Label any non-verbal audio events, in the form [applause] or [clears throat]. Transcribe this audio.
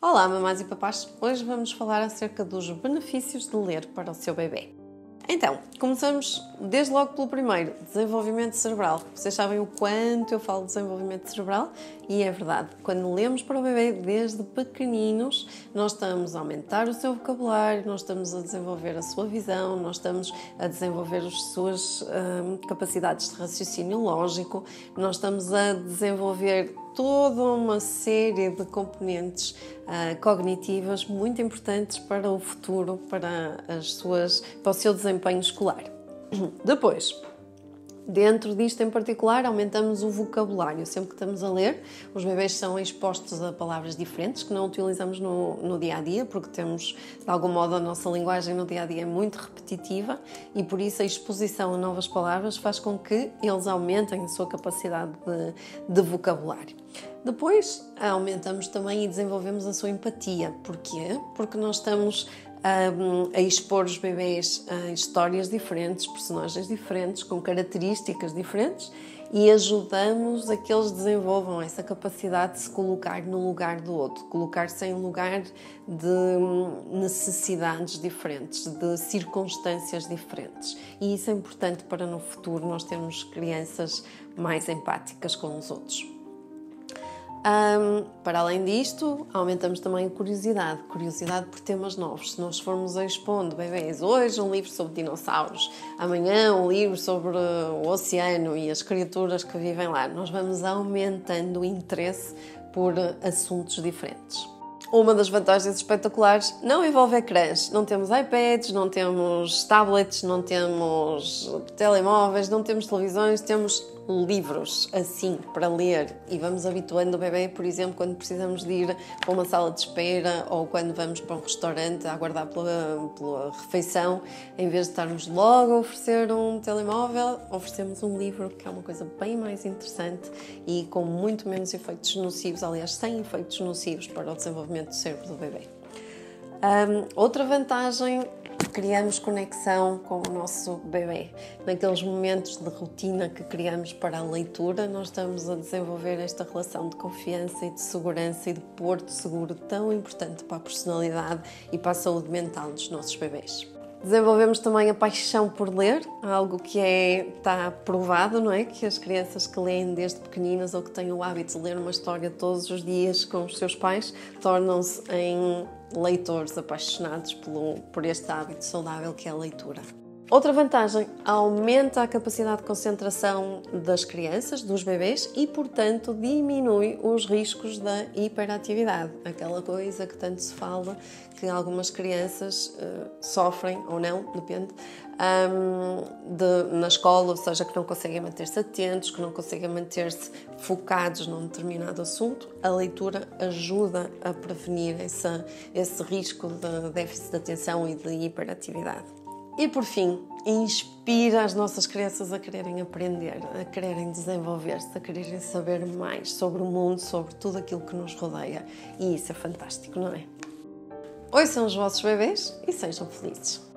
Olá, mamás e papás! Hoje vamos falar acerca dos benefícios de ler para o seu bebê. Então, começamos desde logo pelo primeiro, desenvolvimento cerebral. Vocês sabem o quanto eu falo de desenvolvimento cerebral e é verdade. Quando lemos para o bebê desde pequeninos, nós estamos a aumentar o seu vocabulário, nós estamos a desenvolver a sua visão, nós estamos a desenvolver as suas hum, capacidades de raciocínio lógico, nós estamos a desenvolver toda uma série de componentes uh, cognitivas muito importantes para o futuro, para, as suas, para o seu desempenho escolar. [clears throat] Depois, Dentro disto em particular, aumentamos o vocabulário. Sempre que estamos a ler, os bebês são expostos a palavras diferentes que não utilizamos no, no dia a dia, porque temos, de algum modo, a nossa linguagem no dia a dia é muito repetitiva e por isso a exposição a novas palavras faz com que eles aumentem a sua capacidade de, de vocabulário. Depois, aumentamos também e desenvolvemos a sua empatia. Porquê? Porque nós estamos a, a expor os bebês a histórias diferentes, personagens diferentes, com características diferentes e ajudamos a que eles desenvolvam essa capacidade de se colocar no lugar do outro, colocar-se em lugar de necessidades diferentes, de circunstâncias diferentes. E isso é importante para no futuro nós termos crianças mais empáticas com os outros. Um, para além disto, aumentamos também a curiosidade, curiosidade por temas novos. Se nós formos expondo bebês hoje um livro sobre dinossauros, amanhã um livro sobre o oceano e as criaturas que vivem lá, nós vamos aumentando o interesse por assuntos diferentes. Uma das vantagens espetaculares não envolve ecrãs. Não temos iPads, não temos tablets, não temos telemóveis, não temos televisões, temos livros assim para ler e vamos habituando o bebê, por exemplo, quando precisamos de ir para uma sala de espera ou quando vamos para um restaurante a aguardar pela, pela refeição, em vez de estarmos logo a oferecer um telemóvel, oferecemos um livro, que é uma coisa bem mais interessante e com muito menos efeitos nocivos, aliás, sem efeitos nocivos para o desenvolvimento do cérebro do bebê. Um, outra vantagem criamos conexão com o nosso bebê. Naqueles momentos de rotina que criamos para a leitura, nós estamos a desenvolver esta relação de confiança e de segurança e de porto seguro tão importante para a personalidade e para a saúde mental dos nossos bebês. Desenvolvemos também a paixão por ler, algo que é, está provado, não é? Que as crianças que leem desde pequeninas ou que têm o hábito de ler uma história todos os dias com os seus pais tornam-se em leitores apaixonados pelo, por este hábito saudável que é a leitura. Outra vantagem, aumenta a capacidade de concentração das crianças, dos bebês e, portanto, diminui os riscos da hiperatividade. Aquela coisa que tanto se fala que algumas crianças uh, sofrem, ou não, depende, um, de, na escola, ou seja, que não conseguem manter-se atentos, que não conseguem manter-se focados num determinado assunto. A leitura ajuda a prevenir essa, esse risco de déficit de atenção e de hiperatividade. E por fim, inspira as nossas crianças a quererem aprender, a quererem desenvolver-se, a quererem saber mais sobre o mundo, sobre tudo aquilo que nos rodeia. E isso é fantástico, não é? Ouçam os vossos bebês e sejam felizes.